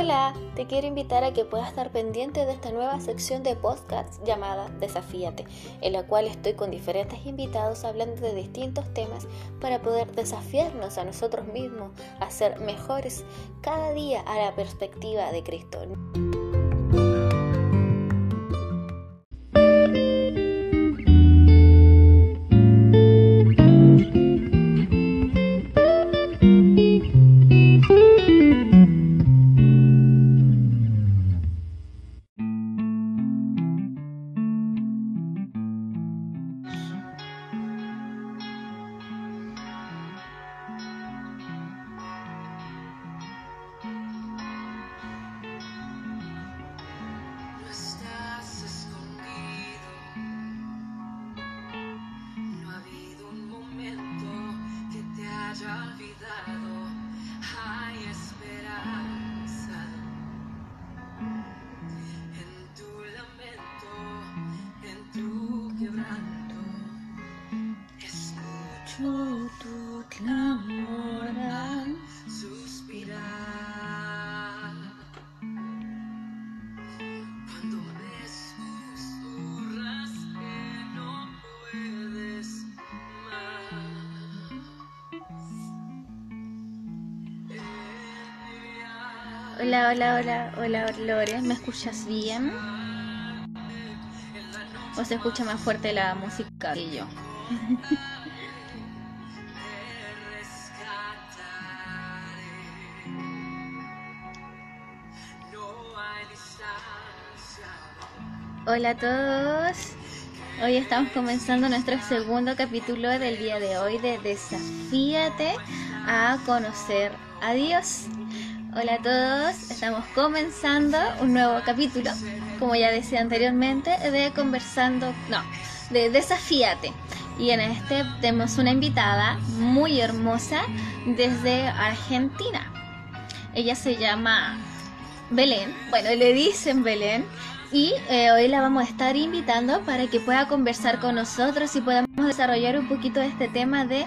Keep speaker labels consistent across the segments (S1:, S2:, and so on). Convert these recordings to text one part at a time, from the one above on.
S1: Hola, te quiero invitar a que puedas estar pendiente de esta nueva sección de podcast llamada Desafíate, en la cual estoy con diferentes invitados hablando de distintos temas para poder desafiarnos a nosotros mismos a ser mejores cada día a la perspectiva de Cristo. Hola, hola, hola, hola, Lore, ¿me escuchas bien? ¿O se escucha más fuerte la música que yo? Hola a todos. Hoy estamos comenzando nuestro segundo capítulo del día de hoy de Desafíate a conocer a Dios. Hola a todos, estamos comenzando un nuevo capítulo, como ya decía anteriormente, de conversando, no, de desafíate. Y en este tenemos una invitada muy hermosa desde Argentina. Ella se llama Belén, bueno, le dicen Belén, y eh, hoy la vamos a estar invitando para que pueda conversar con nosotros y podamos desarrollar un poquito este tema de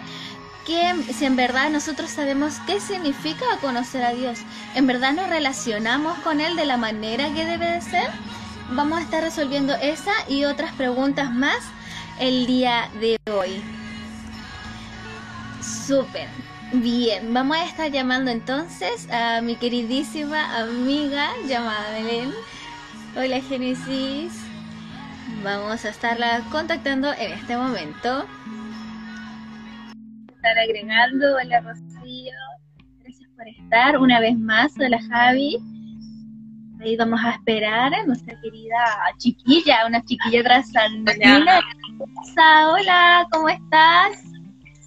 S1: que si en verdad nosotros sabemos qué significa conocer a Dios, en verdad nos relacionamos con Él de la manera que debe de ser, vamos a estar resolviendo esa y otras preguntas más el día de hoy. Súper. Bien, vamos a estar llamando entonces a mi queridísima amiga llamada Belén. Hola Génesis. Vamos a estarla contactando en este momento estar agregando. Hola Rocío, gracias por estar una vez más. Hola Javi. Ahí vamos a esperar a nuestra querida chiquilla, una chiquilla trasandina. Hola. Hola, ¿cómo estás?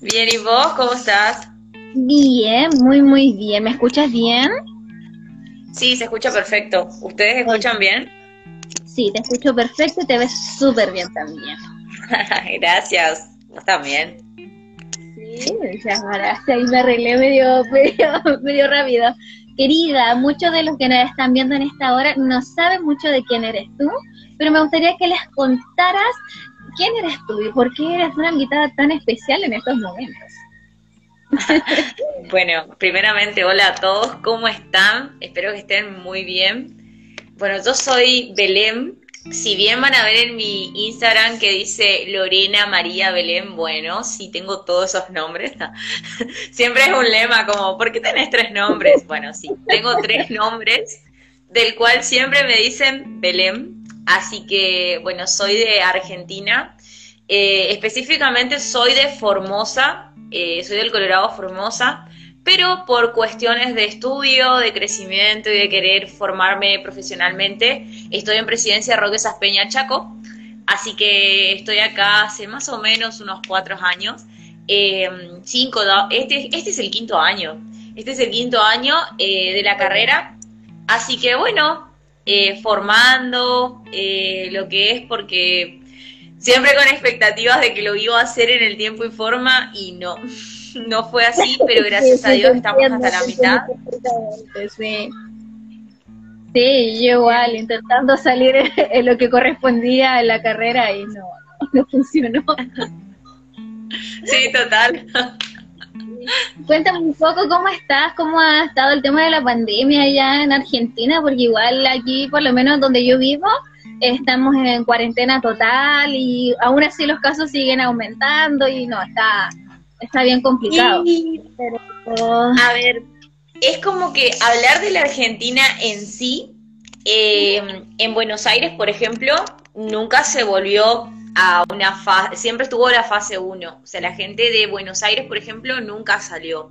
S2: Bien, ¿y vos cómo estás?
S1: Bien, muy, muy bien. ¿Me escuchas bien?
S2: Sí, se escucha perfecto. ¿Ustedes escuchan bien?
S1: Sí, te escucho perfecto y te ves súper bien también.
S2: Gracias, vos también.
S1: Sí, ahí me arreglé medio, medio, rápido. Querida, muchos de los que nos están viendo en esta hora no saben mucho de quién eres tú, pero me gustaría que les contaras quién eres tú y por qué eres una invitada tan especial en estos momentos.
S2: bueno, primeramente, hola a todos, ¿cómo están? Espero que estén muy bien. Bueno, yo soy Belén, si bien van a ver en mi Instagram que dice Lorena María Belén, bueno, sí tengo todos esos nombres. Siempre es un lema como, ¿por qué tenés tres nombres? Bueno, sí, tengo tres nombres, del cual siempre me dicen Belén. Así que, bueno, soy de Argentina. Eh, específicamente soy de Formosa, eh, soy del Colorado Formosa pero por cuestiones de estudio, de crecimiento y de querer formarme profesionalmente, estoy en Presidencia Roque Saspeña Chaco, así que estoy acá hace más o menos unos cuatro años. Eh, cinco, este, este es el quinto año, este es el quinto año eh, de la carrera, así que bueno, eh, formando lo que es porque siempre con expectativas de que lo iba a hacer en el tiempo y forma y no. no fue así, pero gracias a Dios estamos hasta la mitad.
S1: Sí. Sí, yo igual, intentando salir en lo que correspondía a la carrera y no, no funcionó.
S2: Sí, total.
S1: Cuéntame un poco cómo estás, cómo ha estado el tema de la pandemia allá en Argentina, porque igual aquí, por lo menos donde yo vivo, estamos en cuarentena total y aún así los casos siguen aumentando y no, está, está bien complicado.
S2: A ver, es como que hablar de la Argentina en sí, eh, en Buenos Aires, por ejemplo, nunca se volvió a una fase, siempre estuvo la fase 1. O sea, la gente de Buenos Aires, por ejemplo, nunca salió.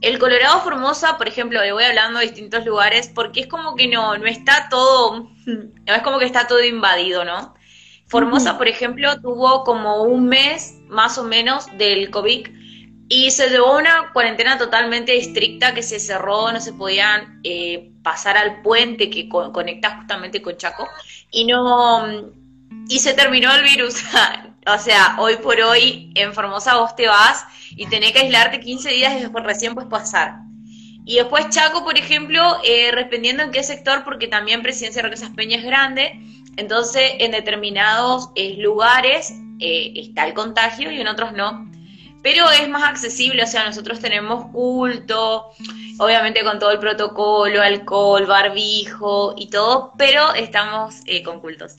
S2: El Colorado Formosa, por ejemplo, le voy hablando de distintos lugares porque es como que no, no está todo, no es como que está todo invadido, ¿no? Formosa, por ejemplo, tuvo como un mes más o menos del COVID y se llevó una cuarentena totalmente estricta que se cerró, no se podían eh, pasar al puente que conecta justamente con Chaco y no y se terminó el virus. o sea, hoy por hoy en Formosa vos te vas y tenés que aislarte 15 días y después recién puedes pasar. Y después Chaco, por ejemplo, eh, dependiendo en qué sector, porque también Presidencia de Roquesas Peña es grande, entonces en determinados eh, lugares eh, está el contagio y en otros no. Pero es más accesible, o sea, nosotros tenemos culto, obviamente con todo el protocolo, alcohol, barbijo y todo, pero estamos con cultos.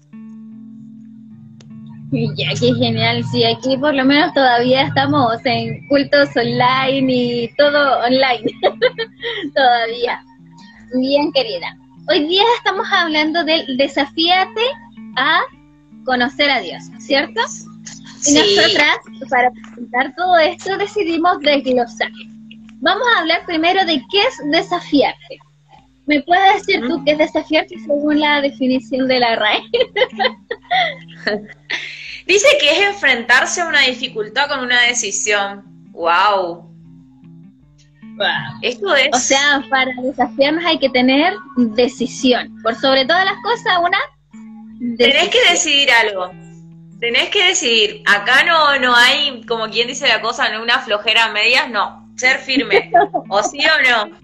S1: Ya, qué genial. Sí, aquí por lo menos todavía estamos en cultos online y todo online. todavía. Bien, querida. Hoy día estamos hablando del desafíate a conocer a Dios, ¿cierto? Y nosotras, para presentar todo esto, decidimos desglosar. Vamos a hablar primero de qué es desafiarte. ¿Me puedes decir tú qué es desafiarte según la definición de la RAE?
S2: Dice que es enfrentarse a una dificultad con una decisión. ¡Wow!
S1: Esto es. O sea, para desafiarnos hay que tener decisión. Por sobre todas las cosas, una.
S2: Tenés que decidir algo. Tenés que decidir. Acá no, no hay, como quien dice la cosa, no una flojera a medias, no. Ser firme. o sí o no.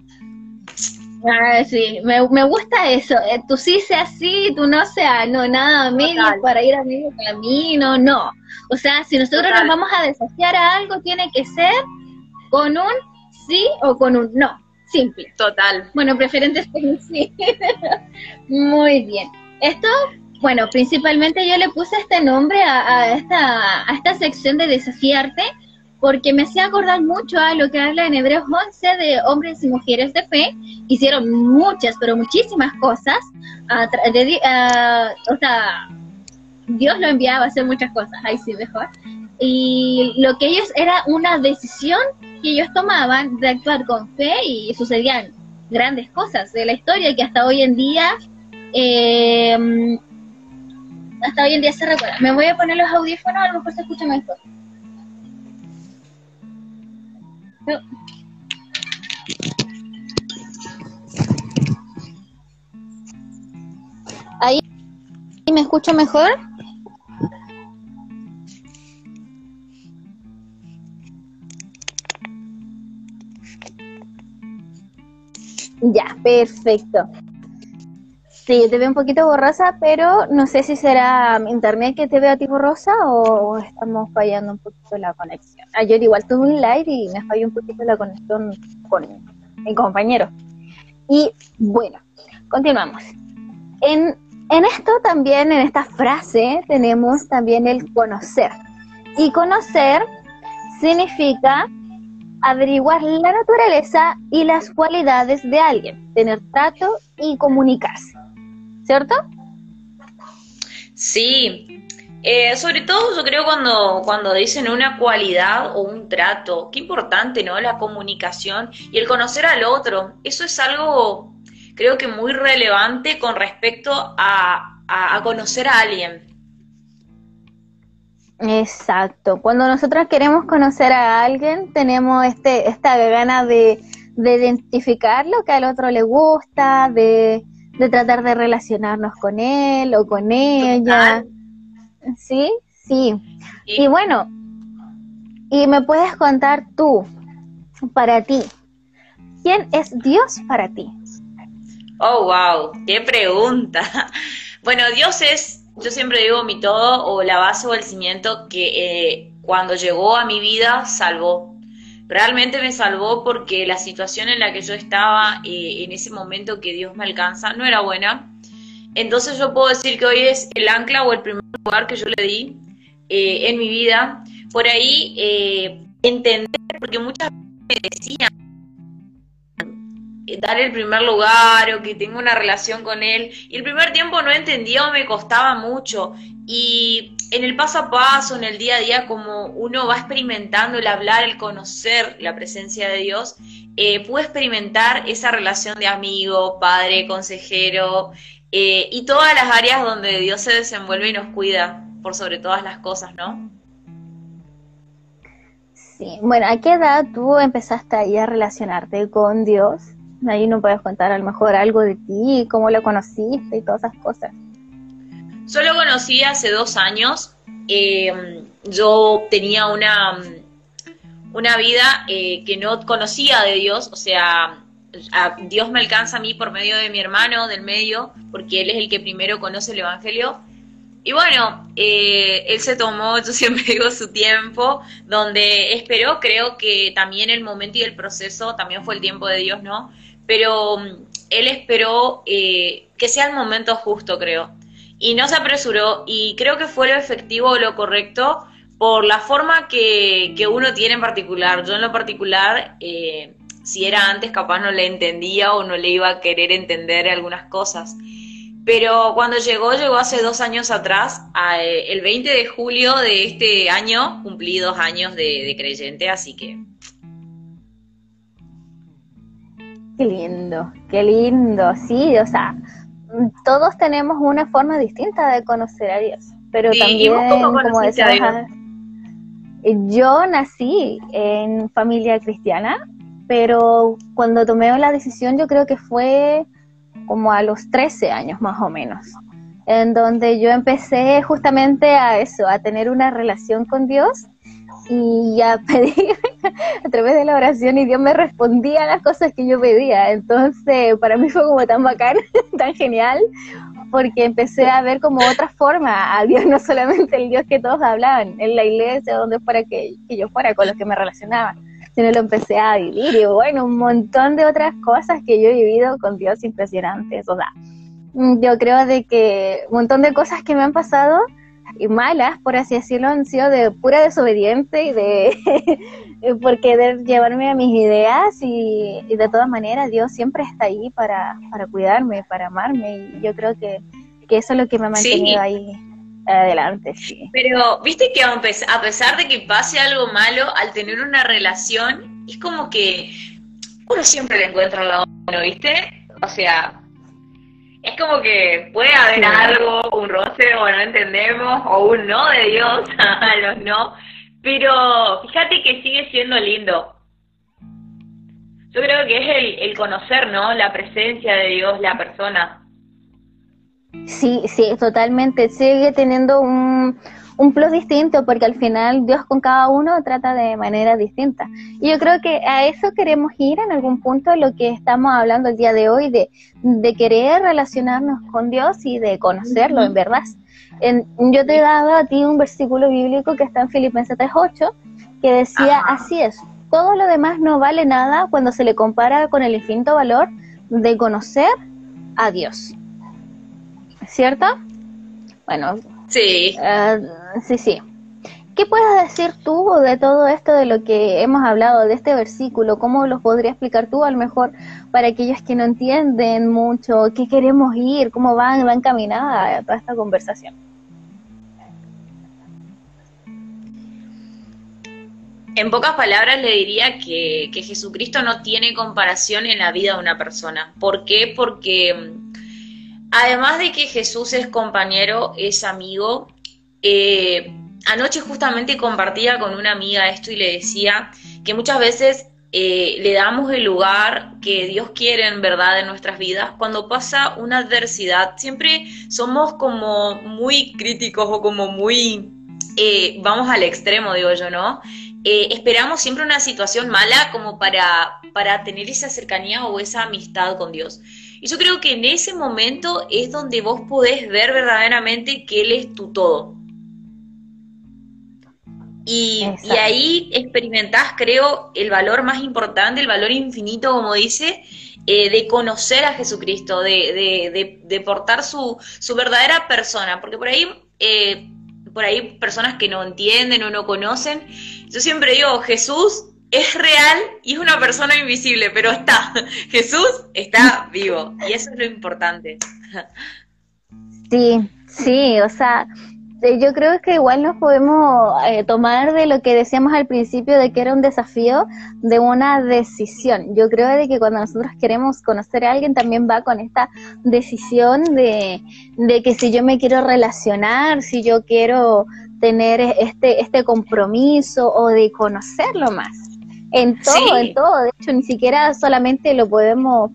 S1: Ah, sí, me, me gusta eso. Eh, tú sí sea así, tú no sea, no, nada a medio para ir a medio camino, no. O sea, si nosotros nos vamos a desafiar a algo, tiene que ser con un sí o con un no. Simple.
S2: Total.
S1: Bueno, preferente es un sí. Muy bien. Esto, bueno, principalmente yo le puse este nombre a, esta, a esta sección de desafiarte porque me hacía acordar mucho a lo que habla en Hebreos 11 de hombres y mujeres de fe. Hicieron muchas, pero muchísimas cosas. o sea, Dios lo enviaba a hacer muchas cosas, ahí sí mejor. Y lo que ellos era una decisión que ellos tomaban de actuar con fe y sucedían grandes cosas de la historia que hasta hoy en día eh, hasta hoy en día se recuerda. Me voy a poner los audífonos, a lo mejor se escucha mejor. Ahí me escucho mejor. Ya, perfecto. Sí, te veo un poquito borrosa, pero no sé si será internet que te veo a ti borrosa o estamos fallando un poquito la conexión. Ayer igual tuve un live y me falló un poquito la conexión con mi compañero. Y bueno, continuamos. En, en esto también, en esta frase, tenemos también el conocer. Y conocer significa averiguar la naturaleza y las cualidades de alguien, tener trato y comunicarse. ¿Cierto?
S2: Sí, eh, sobre todo yo creo cuando, cuando dicen una cualidad o un trato, qué importante, ¿no? La comunicación y el conocer al otro. Eso es algo, creo que muy relevante con respecto a, a, conocer a alguien.
S1: Exacto. Cuando nosotros queremos conocer a alguien, tenemos este, esta gana de, de identificar lo que al otro le gusta, de, de tratar de relacionarnos con él o con ella. ¿Sí? Sí. Y bueno, y me puedes contar tú, para ti, ¿quién es Dios para ti?
S2: Oh, wow, qué pregunta. Bueno, Dios es, yo siempre digo mi todo o la base o el cimiento que eh, cuando llegó a mi vida salvó. Realmente me salvó porque la situación en la que yo estaba eh, en ese momento que Dios me alcanza no era buena. Entonces yo puedo decir que hoy es el ancla o el primer lugar que yo le di eh, en mi vida. Por ahí eh, entender, porque muchas veces me decían, dar el primer lugar o que tengo una relación con él. Y el primer tiempo no entendía o me costaba mucho. Y en el paso a paso, en el día a día, como uno va experimentando el hablar, el conocer la presencia de Dios, eh, pude experimentar esa relación de amigo, padre, consejero eh, y todas las áreas donde Dios se desenvuelve y nos cuida por sobre todas las cosas, ¿no?
S1: Sí, bueno, ¿a qué edad tú empezaste ahí a relacionarte con Dios? Ahí no puedes contar a lo mejor algo de ti, cómo lo conociste y todas esas cosas.
S2: Yo lo conocí hace dos años. Eh, yo tenía una, una vida eh, que no conocía de Dios, o sea, Dios me alcanza a mí por medio de mi hermano del medio, porque él es el que primero conoce el Evangelio. Y bueno, eh, él se tomó, yo siempre digo, su tiempo, donde esperó, creo que también el momento y el proceso, también fue el tiempo de Dios, ¿no? pero mm, él esperó que sea el momento justo, creo. Y no se apresuró y creo que fue lo efectivo o lo correcto por la forma que, uno tiene en particular. Yo en lo particular, eh, si era antes, capaz no le entendía o no le iba a querer entender algunas cosas. Pero cuando llegó, llegó hace dos años atrás, eh, el 20 de julio de este año, cumplí dos años de creyente, así que
S1: Qué lindo, qué lindo, sí, o sea, todos tenemos una forma distinta de conocer a Dios, pero también, como decías, yo nací en familia cristiana, pero cuando tomé la decisión yo creo que fue como a los 13 años más o menos, en donde yo empecé justamente a eso, a tener una relación con Dios y a pedir a través de la oración y Dios me respondía a las cosas que yo pedía. Entonces, para mí fue como tan bacán, tan genial, porque empecé a ver como otra forma a Dios, no solamente el Dios que todos hablaban en la iglesia, donde fuera que, yo fuera, con los que me relacionaba, sino lo empecé a vivir y bueno, un montón de otras cosas que yo he vivido con Dios impresionantes. O sea, yo creo de que un montón de cosas que me han pasado y malas, por así decirlo, han sido de pura desobediente y de por querer llevarme a mis ideas y, de todas maneras Dios siempre está ahí para, para cuidarme, para amarme y yo creo que, eso es lo que me ha mantenido ahí adelante. Sí.
S2: Pero viste que a pesar de que pase algo malo, al tener una relación, es como que uno siempre le encuentra la mano, ¿viste? O sea, es como que puede haber algo, un roce o no entendemos, o un no de Dios a los no, pero fíjate que sigue siendo lindo. Yo creo que es el, el conocer, ¿no? La presencia de Dios, la persona.
S1: Sí, sí, totalmente. Sigue teniendo un, un plus distinto porque al final Dios con cada uno trata de manera distinta. Y yo creo que a eso queremos ir en algún punto, lo que estamos hablando el día de hoy, de, de querer relacionarnos con Dios y de conocerlo, en verdad. yo te he dado a ti un versículo bíblico que está en Filipenses 3.8, que decía, así es, todo lo demás no vale nada cuando se le compara con el infinito valor de conocer a Dios. ¿Cierto? Bueno,
S2: Sí.
S1: Ah, sí, sí. ¿Qué puedes decir tú de todo esto de lo que hemos hablado, de este versículo? ¿Cómo lo podría explicar tú a lo mejor para aquellos que no entienden mucho, qué queremos ir, cómo van, van encaminada toda esta conversación?
S2: En pocas palabras le diría que, que Jesucristo no tiene comparación en la vida de una persona. ¿Por qué? Porque Además de que Jesús es compañero, es amigo, eh, anoche justamente compartía con una amiga esto y le decía que muchas veces eh, le damos el lugar que Dios quiere en verdad en nuestras vidas. Cuando pasa una adversidad, siempre somos como muy críticos o como muy, eh, vamos al extremo, digo yo, ¿no? esperamos siempre una situación mala como para, para tener esa cercanía o esa amistad con Dios. Y yo creo que en ese momento es donde vos podés ver verdaderamente que Él es tu todo. Y, ahí experimentás, creo, el valor más importante, el valor infinito, como dice, eh, de conocer a Jesucristo, de, de, portar su, su, verdadera persona, porque por ahí, eh, por ahí personas que no entienden o no conocen, yo siempre digo, Jesús es real y es una persona invisible, pero está, Jesús está vivo y eso es lo importante.
S1: Sí, sí, o sea, yo creo que igual nos podemos eh, tomar de lo que decíamos al principio de que era un desafío de una decisión. Yo creo de que cuando nosotros queremos conocer a alguien también va con esta decisión de, de que si yo me quiero relacionar, si yo quiero tener este, este compromiso o de conocerlo más. En todo, en todo. De hecho, ni siquiera solamente lo podemos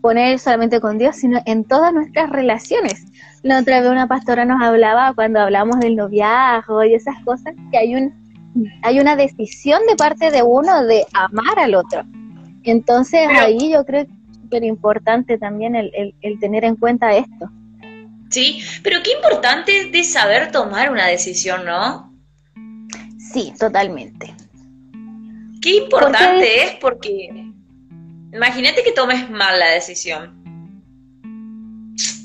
S1: poner solamente con Dios, sino en todas nuestras relaciones. La otra vez una pastora nos hablaba cuando hablamos del noviazgo y esas cosas, que hay un hay una decisión de parte de uno de amar al otro. Entonces ahí yo creo que es súper importante también el, el, tener en cuenta esto.
S2: Sí, pero qué importante es de saber tomar una decisión, ¿no?
S1: Sí, totalmente.
S2: Qué importante es porque imagínate que tomes mal la decisión.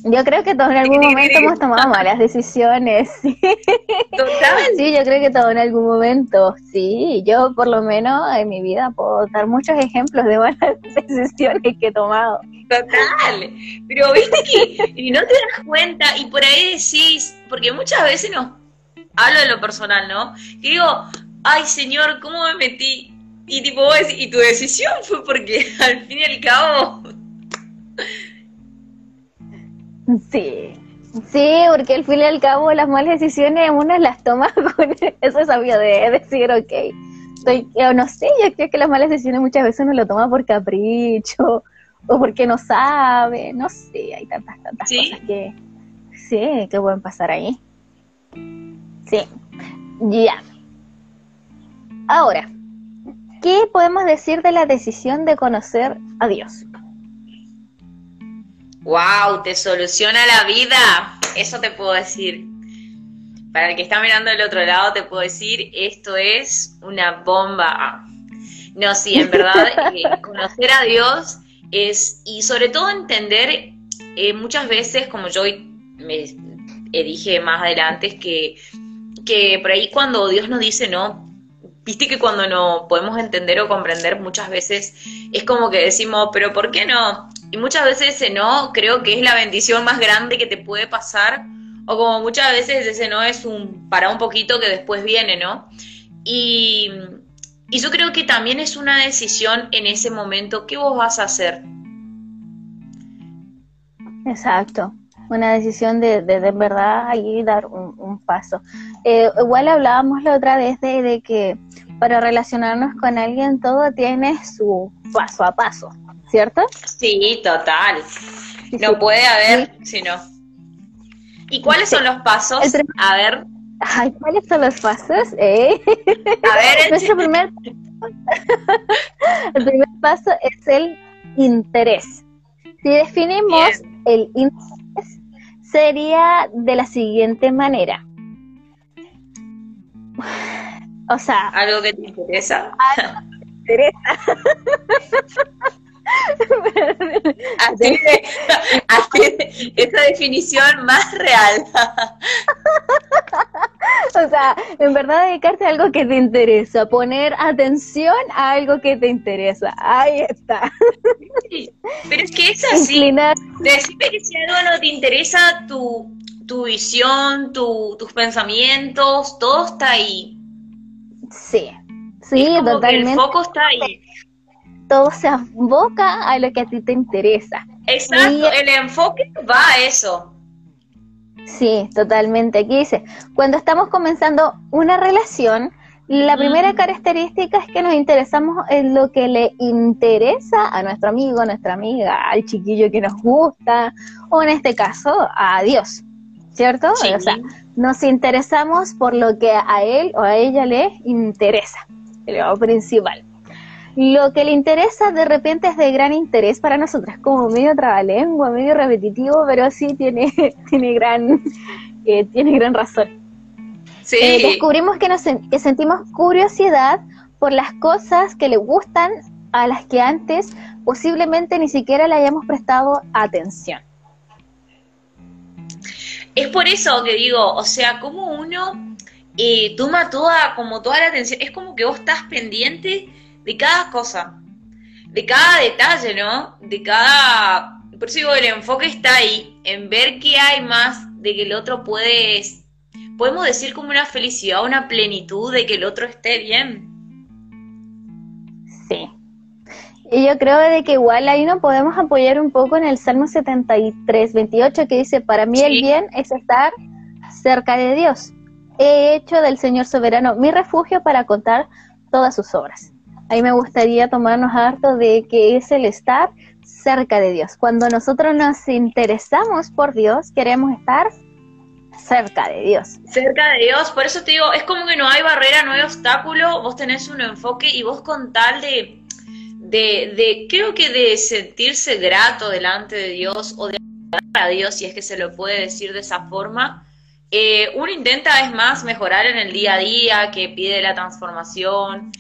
S1: Yo creo que todos en algún momento hemos tomado malas decisiones.
S2: Total.
S1: Sí, yo creo que todos en algún momento, sí. Yo por lo menos en mi vida puedo dar muchos ejemplos de malas decisiones que he tomado.
S2: Total. Pero viste que y no te das cuenta y por ahí decís, porque muchas veces no, hablo de lo personal, ¿no? Que digo, ay señor, ¿cómo me metí? Y tipo, vos y tu decisión fue porque al fin y al cabo...
S1: Sí, sí, porque al fin y al cabo las malas decisiones uno las toma con eso sabio de decir, ok, estoy, no sé, yo creo que las malas decisiones muchas veces uno lo toma por capricho o porque no sabe, no sé, hay tantas, tantas cosas que sí, que pueden pasar ahí. Sí, ya. Ahora, ¿qué podemos decir de la decisión de conocer a Dios?
S2: ¡Wow! Te soluciona la vida. Eso te puedo decir. Para el que está mirando del otro lado, te puedo decir, esto es una bomba. No, sí, en verdad, eh, conocer a Dios es, y sobre todo entender, eh, muchas veces, como yo me dije más adelante, es que, que por ahí cuando Dios nos dice no, viste que cuando no podemos entender o comprender muchas veces es como que decimos, pero ¿por qué no? Y muchas veces ese no creo que es la bendición más grande que te puede pasar, o como muchas veces ese no es un para un poquito que después viene, ¿no? Y, y yo creo que también es una decisión en ese momento, ¿qué vos vas a hacer?
S1: Exacto, una decisión de, de, de verdad ahí dar un, paso. Eh, igual hablábamos la otra vez de, de, que para relacionarnos con alguien todo tiene su paso a paso, ¿cierto?
S2: Sí, total. No puede haber si no. ¿Y cuáles son los pasos? A ver.
S1: Ay, ¿cuáles son los pasos? Eh?
S2: A ver,
S1: Nuestro primer... el primer paso es el interés. Si definimos el interés, sería de la siguiente manera. O sea...
S2: ¿Algo que te interesa?
S1: Algo que te interesa.
S2: así, así, esa definición más real.
S1: o sea, en verdad dedicarte a algo que te interesa, poner atención a algo que te interesa. Ahí está.
S2: pero es que es así. Decirte que si algo no te interesa, tu, tu visión, tu, tus pensamientos, todo está ahí.
S1: Sí, sí, totalmente.
S2: el foco está ahí
S1: todo se aboca a lo que a ti te interesa.
S2: Exacto, el enfoque va a eso.
S1: Sí, totalmente. Aquí dice, cuando estamos comenzando una relación, la primera característica es que nos interesamos en lo que le interesa a nuestro amigo, a nuestra amiga, al chiquillo que nos gusta, o en este caso, a Dios, ¿cierto? O sea, nos interesamos por lo que a él o a ella le interesa, lo principal lo que le interesa de repente es de gran interés para nosotras, como medio trabalengua, medio repetitivo, pero sí tiene, tiene, gran, eh, tiene gran razón. eh, descubrimos que, nos, que sentimos curiosidad por las cosas que le gustan a las que antes posiblemente ni siquiera le hayamos prestado atención.
S2: Es por eso que digo, o sea, como uno eh, toma toda, como toda la atención, es como que vos estás pendiente de cada cosa, de cada detalle, ¿no? De cada... Por eso digo, el enfoque está ahí, en ver qué hay más de que el otro puede... Podemos decir como una felicidad, una plenitud de que el otro esté bien.
S1: Sí. Y yo creo de que igual ahí nos podemos apoyar un poco en el Salmo 73, 28, que dice, para mí el bien es estar cerca de Dios. He hecho del Señor soberano mi refugio para contar todas sus obras. Ahí me gustaría tomarnos harto de que es el estar cerca de Dios. Cuando nosotros nos interesamos por Dios, queremos estar cerca de Dios.
S2: Cerca de Dios, por eso te digo, es como que no hay barrera, no hay obstáculo, vos tenés un enfoque y vos con tal de, de, de creo que de sentirse grato delante de Dios o de a Dios, si es que se lo puede decir de esa forma, eh, uno intenta es más mejorar en el día a día, que pide la transformación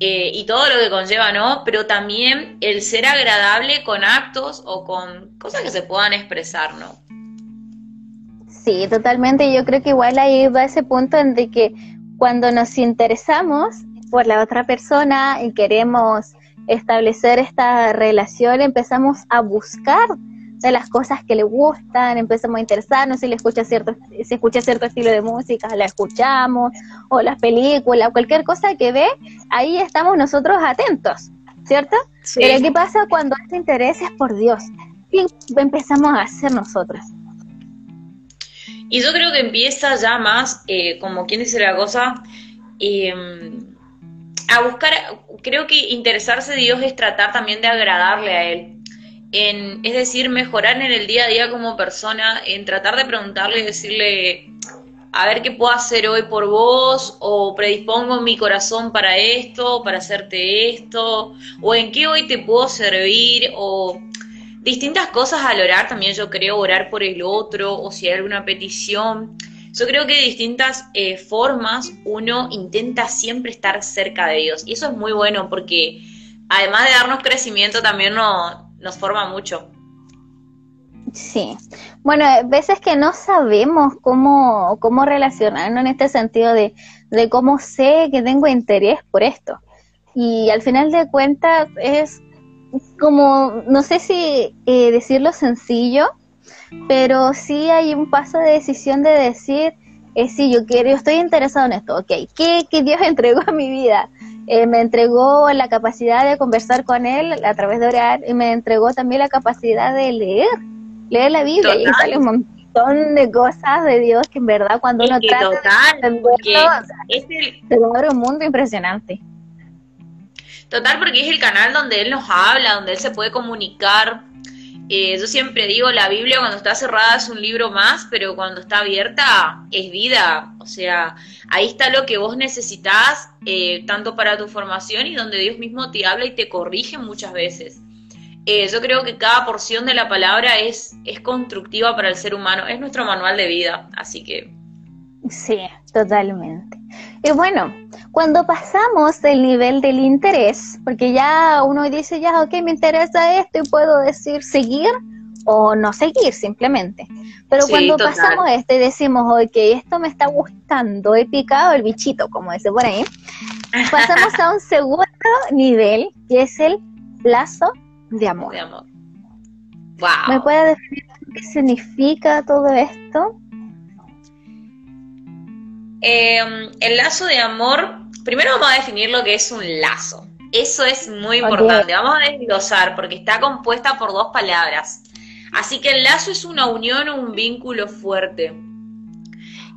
S2: eh, y todo lo que conlleva, ¿no? Pero también el ser agradable con actos o con cosas que se puedan expresar, ¿no?
S1: Sí, totalmente. Yo creo que igual ahí va ese punto en de que cuando nos interesamos por la otra persona y queremos establecer esta relación, empezamos a buscar de las cosas que le gustan, empezamos a interesarnos si le escucha cierto, si escucha cierto estilo de música, la escuchamos, o las películas, cualquier cosa que ve, ahí estamos nosotros atentos, ¿cierto? Pero ¿qué pasa cuando este interés es por Dios? ¿Qué empezamos a hacer nosotros?
S2: Y yo creo que empieza ya más, eh, como quien dice la cosa, em, a buscar, creo que interesarse de Dios es tratar también de agradarle a Él es decir, mejorar en el día a día como persona, en tratar de preguntarle y decirle, a ver qué puedo hacer hoy por vos, o predispongo mi corazón para esto, para hacerte esto, o en qué hoy te puedo servir, o distintas cosas al orar, también yo creo orar por el otro, o si hay alguna petición. Yo creo que de distintas eh, formas uno intenta siempre estar cerca de Dios. Y eso es muy bueno porque además de darnos crecimiento, también no, nos forma mucho.
S1: Sí. Bueno, veces que no sabemos cómo, cómo relacionarnos en este sentido de, de cómo sé que tengo interés por esto. Y al final de cuentas es como, no sé si eh, decirlo sencillo, pero sí hay un paso de decisión de decir, eh, sí, yo quiero, yo estoy interesado en esto, ok, ¿qué, qué Dios entregó a mi vida? Eh, me entregó la capacidad de conversar con él a través de orar y me entregó también la capacidad de leer, leer la Biblia. Y sale un montón de cosas de Dios que en verdad cuando uno trata de se abre un mundo impresionante.
S2: Total, porque es el canal donde Él nos habla, donde Él se puede comunicar eh, yo siempre digo, la Biblia cuando está cerrada es un libro más, pero cuando está abierta es vida. O sea, ahí está lo que vos necesitas, eh, tanto para tu formación y donde Dios mismo te habla y te corrige muchas veces. Eh, yo creo que cada porción de la palabra es, es constructiva para el ser humano, es nuestro manual de vida, así que...
S1: Sí, totalmente. Y bueno, cuando pasamos del nivel del interés, porque ya uno dice, ya, ok, me interesa esto y puedo decir seguir o no seguir simplemente. Pero cuando pasamos esto y decimos, ok, esto me está gustando, he picado el bichito, como dice por ahí, pasamos a un segundo nivel, que es el lazo de amor. De amor. Wow. ¿Me puede decir qué significa todo esto?
S2: Eh, el lazo de amor primero vamos a definir lo que es un lazo. Eso es muy importante. Vamos a desglosar porque está compuesta por dos palabras. Así que el lazo es una unión o un vínculo fuerte.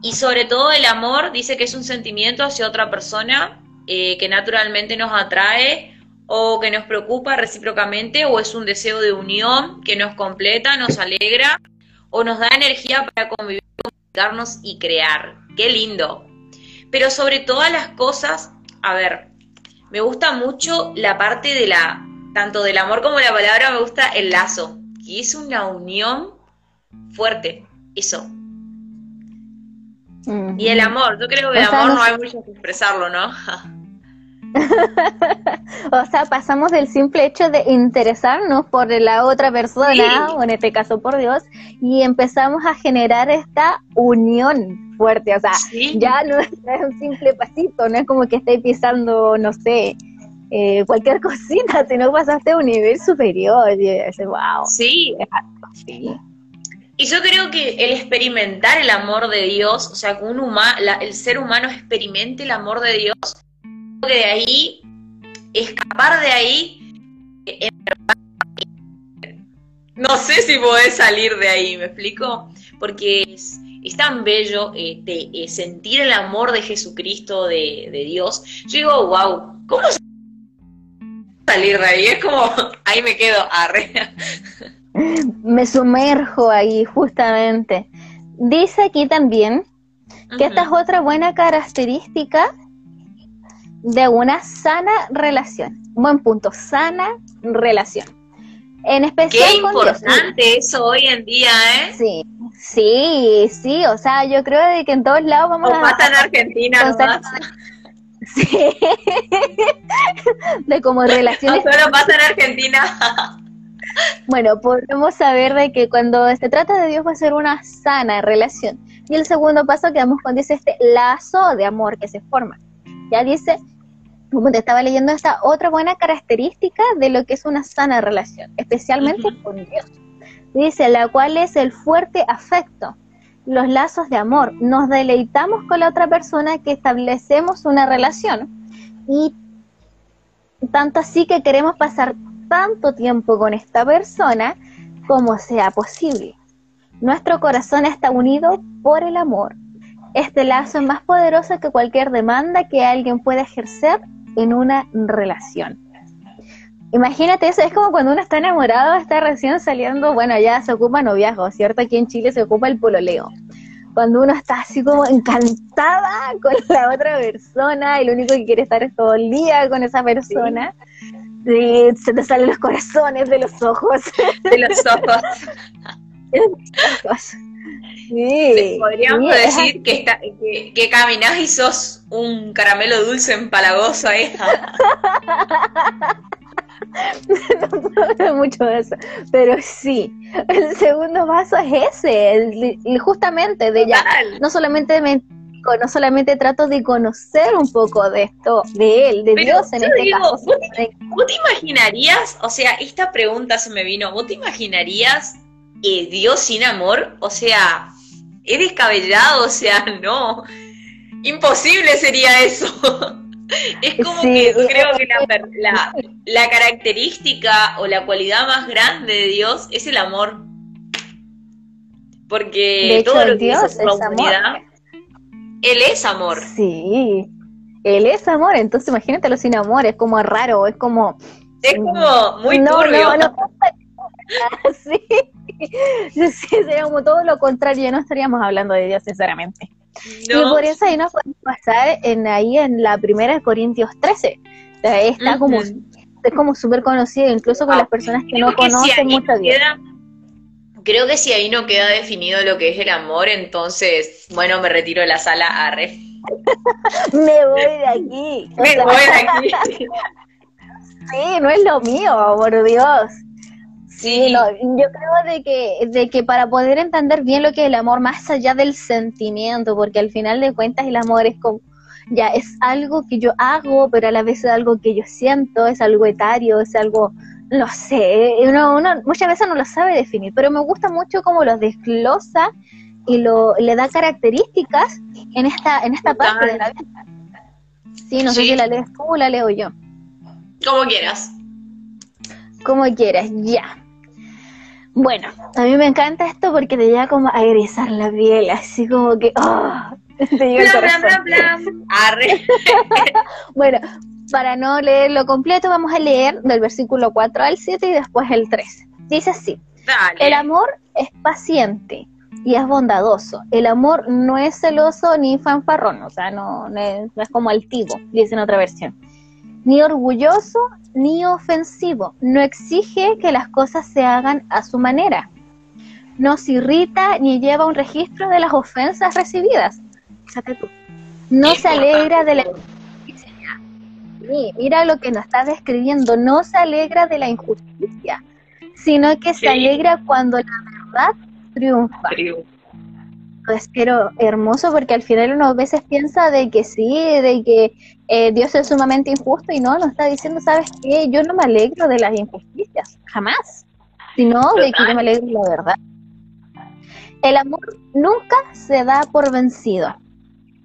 S2: Y sobre todo el amor dice que es un sentimiento hacia otra persona eh, que naturalmente nos atrae o que nos preocupa recíprocamente o es un deseo de unión que nos completa, nos alegra o nos da energía para convivir, comunicarnos y crear. Qué lindo. Pero sobre todas las cosas, a ver, me gusta mucho la parte de la, tanto del amor como la palabra, me gusta el lazo, y es una unión fuerte, eso. Y el amor, yo creo que el amor no hay mucho que expresarlo, ¿no?
S1: o sea, pasamos del simple hecho de interesarnos por la otra persona, o en este caso por Dios, y empezamos a generar esta unión fuerte. O sea, ya no es, un simple pasito, no es como que estáis pisando, no sé, eh, cualquier cosita, sino pasaste a un nivel superior. Y wow.
S2: Sí. sí. Y yo creo que el experimentar el amor de Dios, o sea, que un el ser humano experimente el amor de Dios, de ahí, escapar de ahí, no sé si podés salir de ahí, ¿me explico? Porque es, tan bello eh, eh, sentir el amor de Jesucristo, de, de, Dios. Yo digo, wow, ¿cómo salir de ahí? Es como, ahí me quedo, arre.
S1: me sumerjo ahí justamente. Dice aquí también que esta es otra buena característica de una sana relación. Buen punto, sana relación. En especial
S2: Qué importante eso hoy en día, ¿eh?
S1: Sí, sí, sí, o sea, yo creo de que en todos lados vamos
S2: a... pasa en Argentina
S1: Sí, de como relaciones...
S2: No solo pasa en Argentina.
S1: Bueno, podemos saber de que cuando se trata de Dios va a ser una sana relación. Y el segundo paso que vamos con dice este lazo de amor que se forma. Ya dice, como te estaba leyendo, esta otra buena característica de lo que es una sana relación, especialmente con Dios. Dice, la cual es el fuerte afecto, los lazos de amor. Nos deleitamos con la otra persona que establecemos una relación. Y tanto así que queremos pasar tanto tiempo con esta persona como sea posible. Nuestro corazón está unido por el amor. Este lazo es más poderoso que cualquier demanda que alguien pueda ejercer en una relación. Imagínate eso, es como cuando uno está enamorado, está recién saliendo, bueno, ya se ocupa noviazgo, ¿cierto? Aquí en Chile se ocupa el pololeo. Cuando uno está así como encantada con la otra persona y lo único que quiere estar es todo el día con esa persona se te salen los corazones de los ojos.
S2: De los ojos. Sí, Podríamos decir que, está, que, que, caminás y sos un caramelo dulce empalagoso ahí.
S1: no mucho de eso, pero sí, el segundo paso es ese, justamente de ya, no solamente me no solamente trato de conocer un poco de esto, de él, de Dios en este caso.
S2: ¿vos te, ¿vos te, imaginarías, o sea, esta pregunta se me vino, ¿vos te imaginarías eh, Dios sin amor? O sea, es descabellado, o sea, no. Imposible sería eso. es como que creo que la, la, característica o la cualidad más grande de Dios es el amor. Porque todo lo que Dios es la humanidad él es amor.
S1: Sí, él es amor, entonces imagínatelo sin amor, es como raro, es como...
S2: Es como muy no, turbio. No, no,
S1: sí. sí, sería como todo lo contrario, no estaríamos hablando de Dios, sinceramente. Y por eso ahí nos podemos pasar en ahí en la primera de Corintios 13. está como, es como súper conocido, incluso con las personas que no conocen mucho a Dios
S2: creo que si ahí no queda definido lo que es el amor, entonces, bueno, me retiro de la sala arre.
S1: me voy de aquí.
S2: me voy de aquí.
S1: sí, no es lo mío, por Dios. Sí, yo creo de que, de que para poder entender bien lo que es el amor, más allá del sentimiento, porque al final de cuentas el amor es como, ya es algo que yo hago, pero a la vez es algo que yo siento, es algo etario, es algo no sé, uno, uno, muchas veces no lo sabe definir, pero me gusta mucho cómo lo desglosa y lo, le da características en esta, en esta parte de la vida. Sí, no sé si la lees tú o la leo yo.
S2: Como quieras.
S1: Como quieras, ya. Bueno, a mí me encanta esto porque te lleva como a egresar la piel, así como que, oh,
S2: bla, bla, bla, Arre.
S1: bueno, para no leer lo completo, vamos a leer del versículo 4 al 7 y después el 3. Dice así, el amor es paciente y es bondadoso. El amor no es celoso ni fanfarrón, o sea, no, es, como altivo, dice en otra versión. Ni orgulloso ni ofensivo. No exige que las cosas se hagan a su manera. No se irrita ni lleva un registro de las ofensas recibidas. fíjate tú. No se alegra de la injusticia. mira lo que nos está describiendo. No se alegra de la injusticia, sino que se alegra cuando la verdad triunfa. Pues pero hermoso porque al final uno a veces piensa de que sí, de que eh, Dios es sumamente injusto y no, nos está diciendo, ¿sabes qué? Yo no me alegro de las injusticias, jamás, sino de que yo me alegro de la verdad. El amor nunca se da por vencido,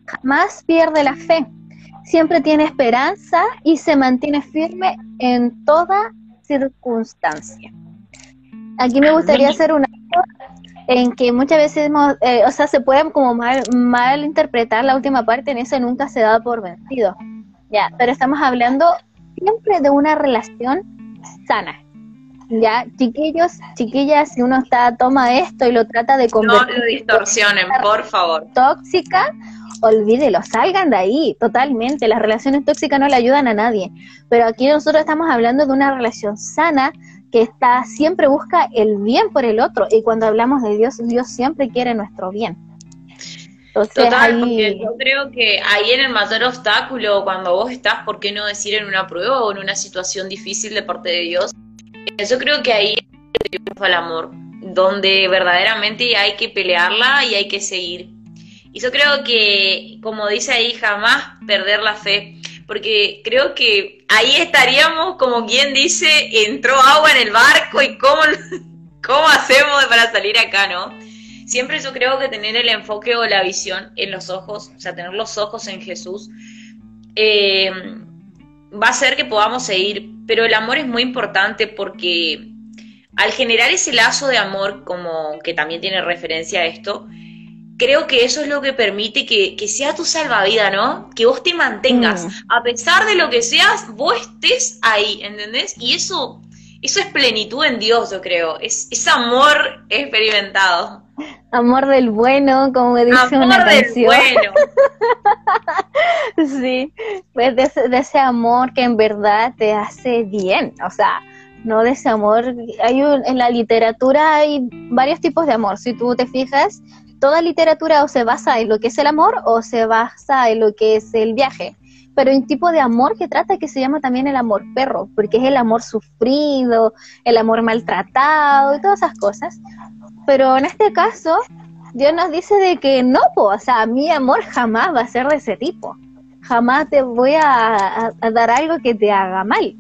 S1: jamás pierde la fe, siempre tiene esperanza y se mantiene firme en toda circunstancia. Aquí me gustaría hacer una en que muchas veces, eh, o sea, se puede como mal, mal interpretar la última parte, en eso nunca se da por vencido. Ya, pero estamos hablando siempre de una relación sana. Ya, chiquillos, chiquillas, si uno está toma esto y lo trata de
S2: convertir. No lo distorsionen, por favor.
S1: Tóxica, olvídelo, salgan de ahí, totalmente. Las relaciones tóxicas no le ayudan a nadie. Pero aquí nosotros estamos hablando de una relación sana que está siempre busca el bien por el otro. Y cuando hablamos de Dios, Dios siempre quiere nuestro bien.
S2: Total, porque yo creo que ahí en el mayor obstáculo, cuando vos estás, ¿por qué no decir en una prueba o en una situación difícil de parte de Dios? Yo creo que ahí triunfa el amor, donde verdaderamente hay que pelearla y hay que seguir. Y yo creo que, como dice ahí, jamás perder la fe, porque creo que ahí estaríamos, como quien dice, entró agua en el barco y cómo, cómo hacemos para salir acá, ¿no? Siempre yo creo que tener el enfoque o la visión en los ojos, o sea, tener los ojos en Jesús, eh, va a hacer que podamos seguir. Pero el amor es muy importante porque al generar ese lazo de amor, como que también tiene referencia a esto, creo que eso es lo que permite que, sea tu salvavidas, ¿no? Que vos te mantengas. Mm. A pesar de lo que seas, vos estés ahí, ¿entendés? Y eso, eso es plenitud en Dios, yo creo. Es, es amor experimentado.
S1: Amor del bueno, como dice Amor una del Bueno. sí, pues de ese, amor que en verdad te hace bien, o sea, no de ese amor. Hay en la literatura hay varios tipos de amor. Si tú te fijas, toda literatura o se basa en lo que es el amor o se basa en lo que es el viaje. Pero hay un tipo de amor que trata que se llama también el amor perro, porque es el amor sufrido, el amor maltratado y todas esas cosas. Pero en este caso, Dios nos dice de que no, o sea, mi amor jamás va a ser de ese tipo. Jamás te voy a, dar algo que te haga mal.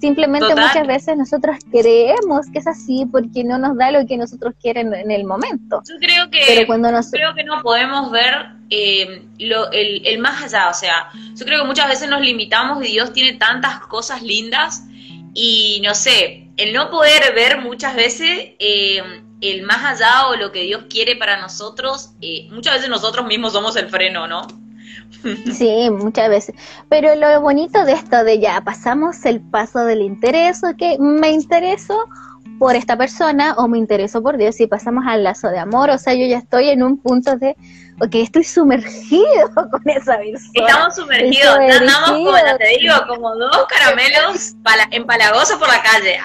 S1: Simplemente muchas veces nosotros creemos que es así porque no nos da lo que nosotros quieren en el momento.
S2: Yo creo que, cuando creo que no podemos ver eh, lo, el, el, más allá. O sea, yo creo que muchas veces nos limitamos y Dios tiene tantas cosas lindas y no sé, el no poder ver muchas veces eh, el más allá o lo que Dios quiere para nosotros, eh, muchas veces nosotros mismos somos el freno, ¿no?
S1: Sí, muchas veces. Pero lo bonito de esto de ya pasamos el paso del interés, que me intereso por esta persona o me intereso por Dios y pasamos al lazo de amor, o sea, yo ya estoy en un punto de porque estoy sumergido con esa
S2: visión. Estamos sumergidos, andamos como, te digo, como dos caramelos empalagosos por la calle.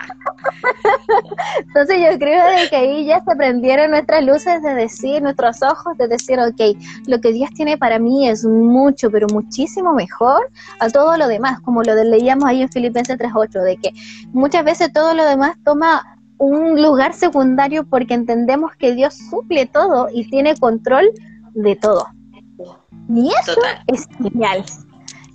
S1: Entonces yo creo que ahí ya se prendieron nuestras luces de decir, nuestros ojos, de decir, ok, lo que Dios tiene para mí es mucho, pero muchísimo mejor a todo lo demás, como lo leíamos ahí en Filipenses 3.8, de que muchas veces todo lo demás toma un lugar secundario porque entendemos que Dios suple todo y tiene control de todo. Y eso es genial.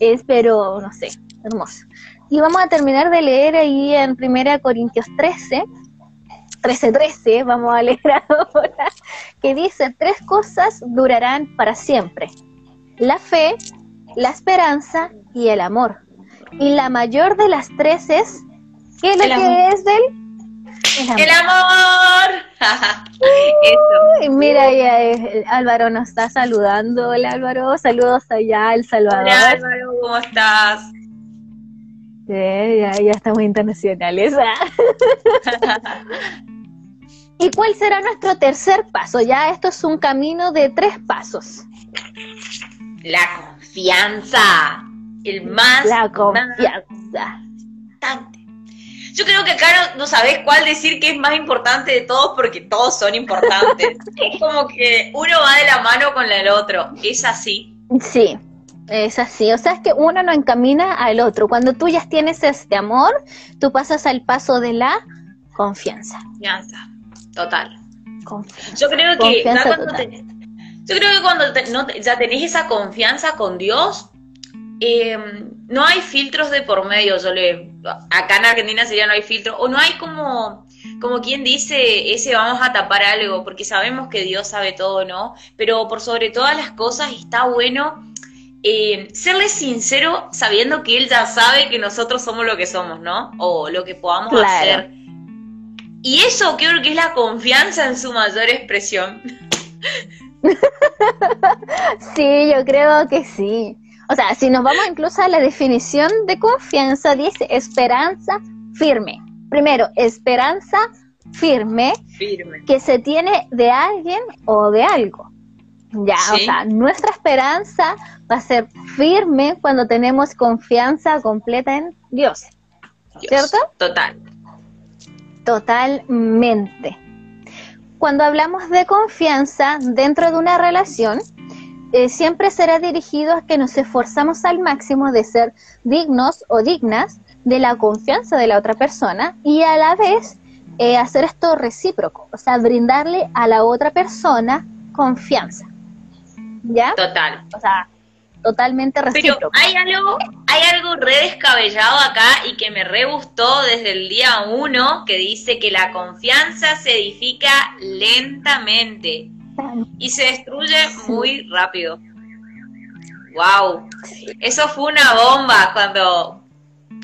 S1: Es, pero, no sé, hermoso. Y vamos a terminar de leer ahí en 1 Corintios 13, 13, 13, vamos a leer ahora, que dice, tres cosas durarán para siempre. La fe, la esperanza y el amor. Y la mayor de las tres es, ¿qué es lo que es del
S2: el amor.
S1: Eso. mira, ya, Álvaro nos está saludando. Hola Álvaro, saludos allá El Salvador.
S2: Hola Álvaro, ¿cómo estás?
S1: ya, ya estamos internacionales. ¿Y cuál será nuestro tercer paso? Ya esto es un camino de tres pasos.
S2: La confianza. El más.
S1: La confianza.
S2: Yo creo que acá no, no sabés cuál decir que es más importante de todos porque todos son importantes. es como que uno va de la mano con el otro. Es así.
S1: Sí, es así, o sea, es que uno no encamina al otro. Cuando tú ya tienes este amor, tú pasas al paso de la confianza.
S2: Confianza, total. Yo creo que cuando yo creo que cuando ya tenés esa confianza con Dios, em, no hay filtros de por medio. Yo le, acá en Argentina sería no hay filtro, o no hay como, como quien dice, ese vamos a tapar algo, porque sabemos que Dios sabe todo, ¿no? Pero por sobre todas las cosas está bueno eh, serle sincero sabiendo que él ya sabe que nosotros somos lo que somos, ¿no? O lo que podamos hacer. Y eso creo que es la confianza en su mayor expresión.
S1: sí, yo creo que sí. O sea, si nos vamos incluso a la definición de confianza, dice esperanza firme. Primero, esperanza firme, firme. que se tiene de alguien o de algo. Ya, o sea, nuestra esperanza va a ser firme cuando tenemos confianza completa en Dios. ¿Cierto?
S2: Total.
S1: Totalmente. Cuando hablamos de confianza dentro de una relación, eh, siempre será dirigido a que nos esforzamos al máximo de ser dignos o dignas de la confianza de la otra persona y a la vez eh, hacer esto recíproco, o sea, brindarle a la otra persona confianza. ¿Ya?
S2: Total.
S1: O sea, totalmente recíproco.
S2: Pero hay algo, hay algo re descabellado acá y que me re gustó desde el día uno, que dice que la confianza se edifica lentamente y se destruye muy rápido. Wow, eso fue una bomba cuando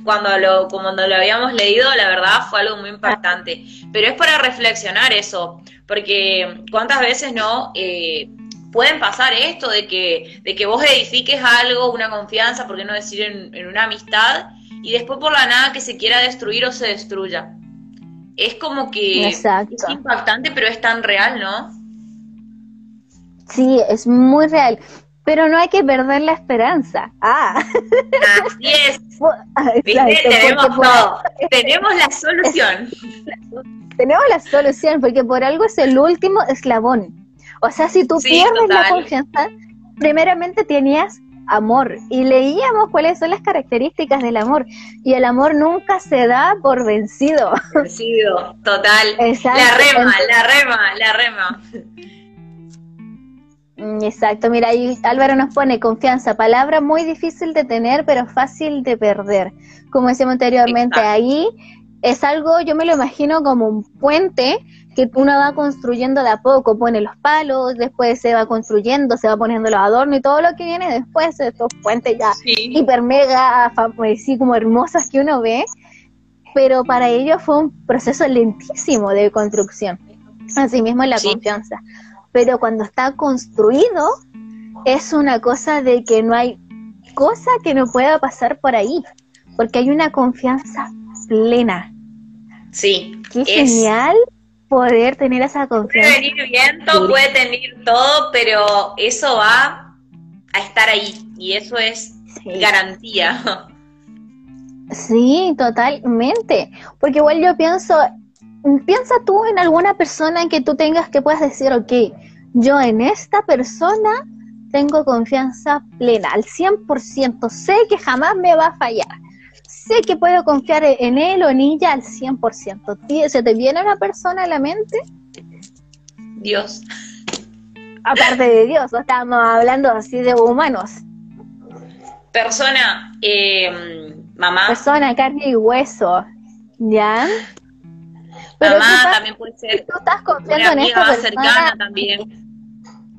S2: cuando lo cuando lo habíamos leído, la verdad fue algo muy impactante. Pero es para reflexionar eso, porque cuántas veces no eh, pueden pasar esto de que, de que vos edifiques algo, una confianza, por qué no decir en, una amistad, y después por la nada que se quiera destruir o se destruya. Es como que es impactante, pero es tan real, ¿no?
S1: Sí, es muy real. Pero no hay que perder la esperanza. Ah.
S2: Así es. Tenemos todo. Tenemos la solución.
S1: Tenemos la solución, porque por algo es el último eslabón. O sea, si tú pierdes la confianza, primeramente tenías amor y leíamos cuáles son las características del amor y el amor nunca se da por vencido.
S2: Vencido, total. La rema, la rema, la rema.
S1: Mm, exacto, mira, ahí Álvaro nos pone confianza, palabra muy difícil de tener, pero fácil de perder. Como decíamos anteriormente, ahí es algo, yo me lo imagino como un puente que uno va construyendo de a poco, pone los palos, después se va construyendo, se va poniendo los adornos y todo lo que viene después, estos puentes ya hiper mega, así como hermosos que uno ve, pero para ellos fue un proceso lentísimo de construcción, así mismo la confianza, pero cuando está construido es una cosa de que no hay cosa que no pueda pasar por ahí, porque hay una confianza plena.
S2: Sí.
S1: Qué genial poder tener esa confianza.
S2: Puede venir viento, puede tener todo, pero eso va a estar ahí y eso es garantía.
S1: Sí, totalmente. Porque igual yo pienso, piensa tú en alguna persona en que tú tengas que puedas decir, ok, yo en esta persona tengo confianza plena, al 100%, sé que jamás me va a fallar sé que puedo confiar en él o en ella al 100%. ¿Se te viene una persona a la mente?
S2: Dios.
S1: Aparte de Dios, estamos hablando así de humanos.
S2: Persona, eh, mamá.
S1: Persona, carne y hueso, ¿ya?
S2: Mamá también puede ser.
S1: Tú estás confiando en esta persona.
S2: cercana también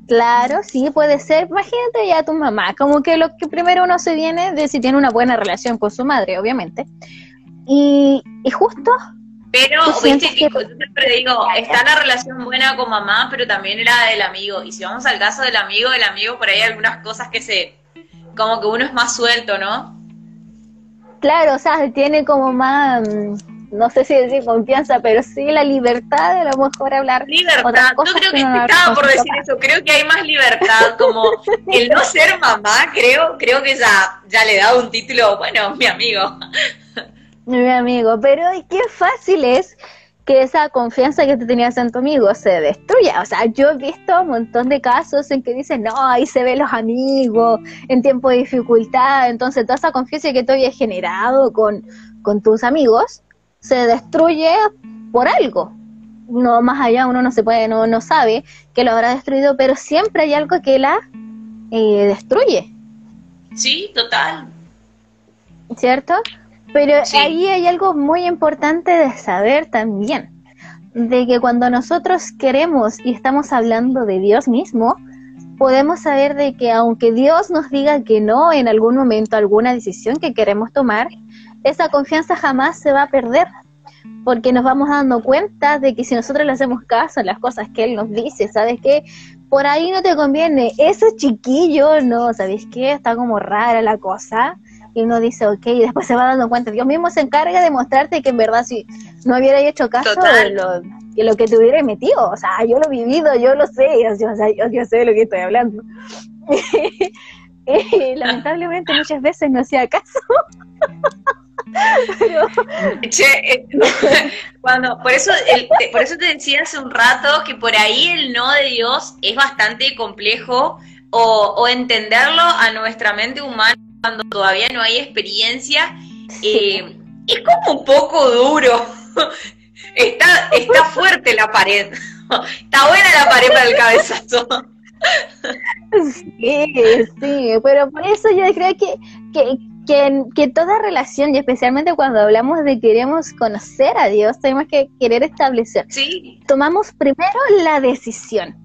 S1: Claro, sí, puede ser. Imagínate ya tu mamá, como que lo que primero uno se viene de si tiene una buena relación con su madre, obviamente. Y, y justo...
S2: Pero, viste, que... yo siempre digo, está la relación buena con mamá, pero también la del amigo. Y si vamos al caso del amigo, del amigo por ahí hay algunas cosas que se... Como que uno es más suelto, ¿no?
S1: Claro, o sea, tiene como más no sé si decir confianza, pero sí la libertad de a lo mejor hablar.
S2: Libertad, yo creo que, estaba por decir eso, creo que hay más libertad, como el no ser mamá, creo, creo que ya, ya le da un título, bueno, mi amigo.
S1: mi amigo, pero qué fácil es que esa confianza que tú tenías en tu amigo se destruya. O sea, yo he visto un montón de casos en que dicen, no, ahí se ven los amigos en tiempo de dificultad. Entonces, toda esa confianza que tú habías generado con, con tus amigos se destruye por algo. No más allá uno no se puede, no, no sabe que lo habrá destruido, pero siempre hay algo que la eh, destruye.
S2: Sí, total.
S1: ¿Cierto? Pero ahí hay algo muy importante de saber también, de que cuando nosotros queremos y estamos hablando de Dios mismo, podemos saber de que aunque Dios nos diga que no en algún momento, alguna decisión que queremos tomar, esa confianza jamás se va a perder, porque nos vamos dando cuenta de que si nosotros le hacemos caso a las cosas que Él nos dice, ¿sabes qué? Por ahí no te conviene, eso chiquillo, no, ¿sabes qué? Está como rara la cosa y uno dice, ok, y después se va dando cuenta, Dios mismo se encarga de mostrarte que en verdad si no hubiera hecho caso de lo, de lo que te hubiera metido, o sea, yo lo he vivido, yo lo sé, yo, yo, sé de lo que estoy hablando. y lamentablemente muchas veces no hacía caso.
S2: Che, eh, cuando, por eso, por eso te decía hace un rato que por ahí el no de Dios es bastante complejo o, o entenderlo a nuestra mente humana cuando todavía no hay experiencia, eh, es como un poco duro. está, está fuerte la pared. está buena la pared para el cabezazo.
S1: Sí, sí, pero por eso yo creo que, que, que, que, toda relación, y especialmente cuando hablamos de queremos conocer a Dios, tenemos que querer establecer.
S2: Sí.
S1: Tomamos primero la decisión.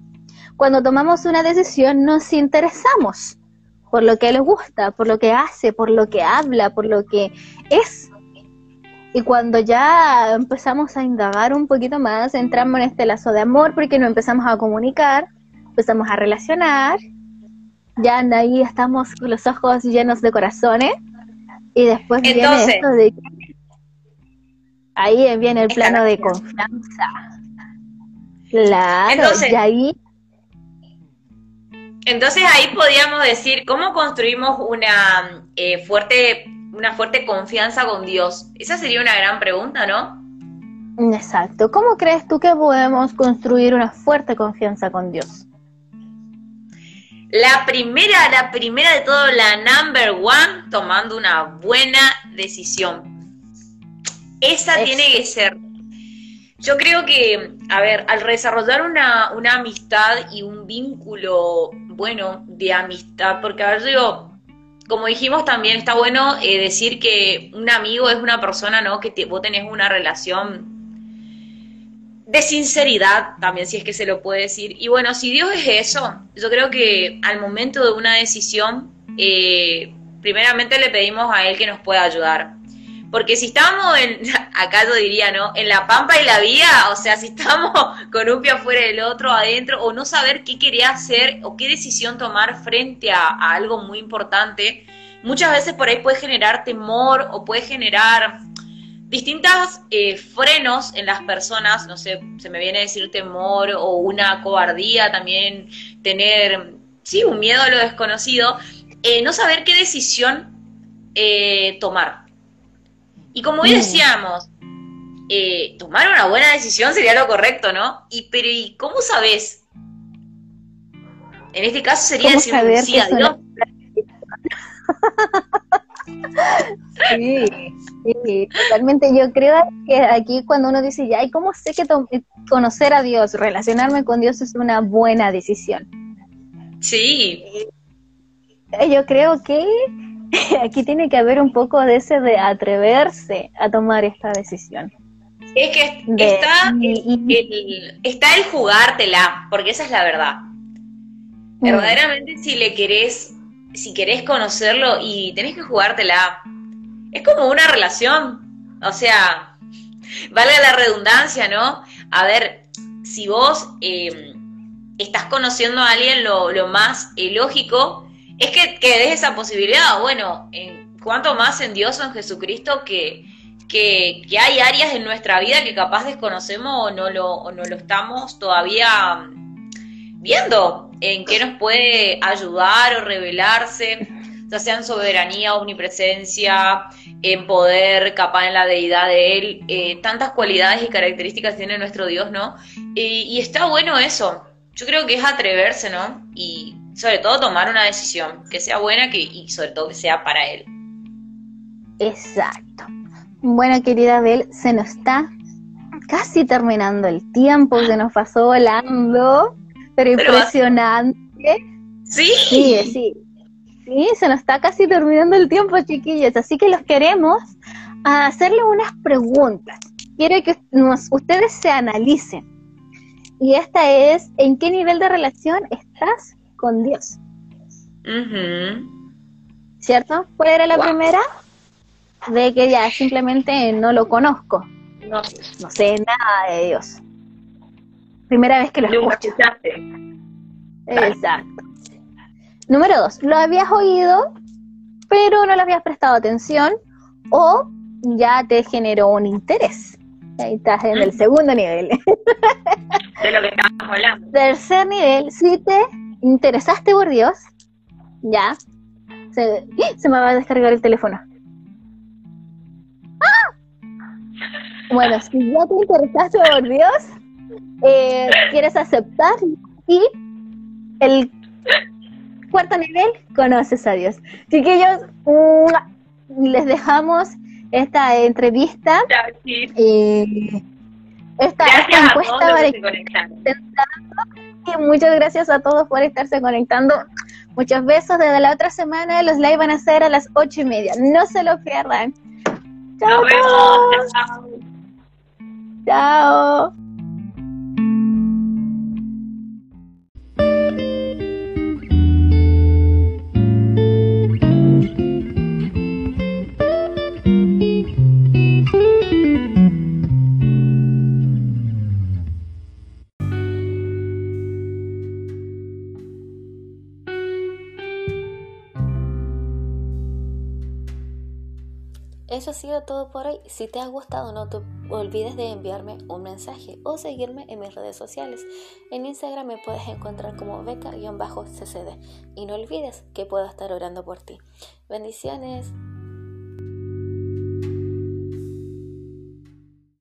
S1: Cuando tomamos una decisión nos interesamos por lo que le gusta, por lo que hace, por lo que habla, por lo que es. Y cuando ya empezamos a indagar un poquito más, entramos en este lazo de amor porque nos empezamos a comunicar, empezamos a relacionar, ya ahí estamos con los ojos llenos de corazones y después viene esto de ahí viene el plano de confianza. Claro, y ahí
S2: entonces ahí podríamos decir, ¿cómo construimos una, eh, fuerte, una fuerte confianza con Dios? Esa sería una gran pregunta, ¿no?
S1: Exacto. ¿Cómo crees tú que podemos construir una fuerte confianza con Dios?
S2: La primera, la primera de todo, la number one, tomando una buena decisión. Esa tiene que ser yo creo que, a ver, al desarrollar una, una amistad y un vínculo, bueno, de amistad, porque, a ver, digo, como dijimos también, está bueno eh, decir que un amigo es una persona, ¿no? Que vos tenés una relación de sinceridad, también si es que se lo puede decir. Y bueno, si Dios es eso, yo creo que al momento de una decisión, eh, primeramente le pedimos a Él que nos pueda ayudar. Porque si estamos en, acá yo diría, ¿no? En la pampa y la vía, o sea, si estamos con un pie afuera del otro, adentro, o no saber qué quería hacer o qué decisión tomar frente a, algo muy importante, muchas veces por ahí puede generar temor o puede generar distintas eh, frenos en las personas, no sé, se me viene a decir temor o una cobardía también, tener, sí, un miedo a lo desconocido, eh, no saber qué decisión eh, tomar. Y como hoy mm. decíamos, eh, tomar una buena decisión sería lo correcto, ¿no? Y pero ¿y cómo sabes? En este caso sería decir sí
S1: sí, sí, totalmente. Yo creo que aquí cuando uno dice, ya, ¿y cómo sé que conocer a Dios, relacionarme con Dios es una buena decisión?
S2: Sí.
S1: Eh, yo creo que aquí tiene que haber un poco de ese de atreverse a tomar esta decisión.
S2: Es que está, el, está el jugártela, porque esa es la verdad. Mm. Verdaderamente si le querés, si querés conocerlo y tenés que jugártela, es como una relación. O sea, valga la redundancia, ¿no? A ver, si vos eh, estás conociendo a alguien, lo, lo más eh, lógico es que, que des esa posibilidad. Bueno, en, cuanto más en Dios o en Jesucristo que, que, hay áreas en nuestra vida que capaz desconocemos o no lo, o no lo estamos todavía viendo, en qué nos puede ayudar o revelarse. ya sea en soberanía, omnipresencia, en poder, capaz en la deidad de Él, eh, tantas cualidades y características tiene nuestro Dios, ¿no? y está bueno eso, yo creo que es atreverse, ¿no? Y sobre todo tomar una decisión que sea buena que, y sobre todo que sea para Él.
S1: Exacto. Bueno, querida Bel, se nos está casi terminando el tiempo, se nos pasó volando, pero, impresionante.
S2: Sí.
S1: Sí, sí. Sí, se nos está casi terminando el tiempo, chiquillos. Así que los queremos hacerle unas preguntas. Quiero que ustedes se analicen. Y esta es, ¿en qué nivel de relación estás con Dios? ¿Cierto? ¿Cuál era la primera? De que ya simplemente no lo conozco. No, sé nada de Dios. Primera vez que lo escucho. Exacto. Número dos, lo habías oído, pero no le habías prestado atención o ya te generó un interés. Ahí estás en el segundo nivel.
S2: De lo que estábamos hablando.
S1: Tercer nivel, si te interesaste por Dios, ya, se, se me va a descargar el teléfono. Bueno, si ya te interesaste por Dios, eh, quieres aceptar y el cuarto nivel, conoces a Dios. Chiquillos, les dejamos esta entrevista.
S2: Eh,
S1: esta, encuesta para y muchas gracias a todos por estarse conectando. Muchos besos. Desde la otra semana los live van a ser a las ocho y media. No se lo pierdan.
S2: Chao. Chao.
S1: Chao. Ha sido todo por hoy. Si te ha gustado, no te olvides de enviarme un mensaje o seguirme en mis redes sociales. En Instagram me puedes encontrar como beca-ccd. Y no olvides que puedo estar orando por ti. Bendiciones.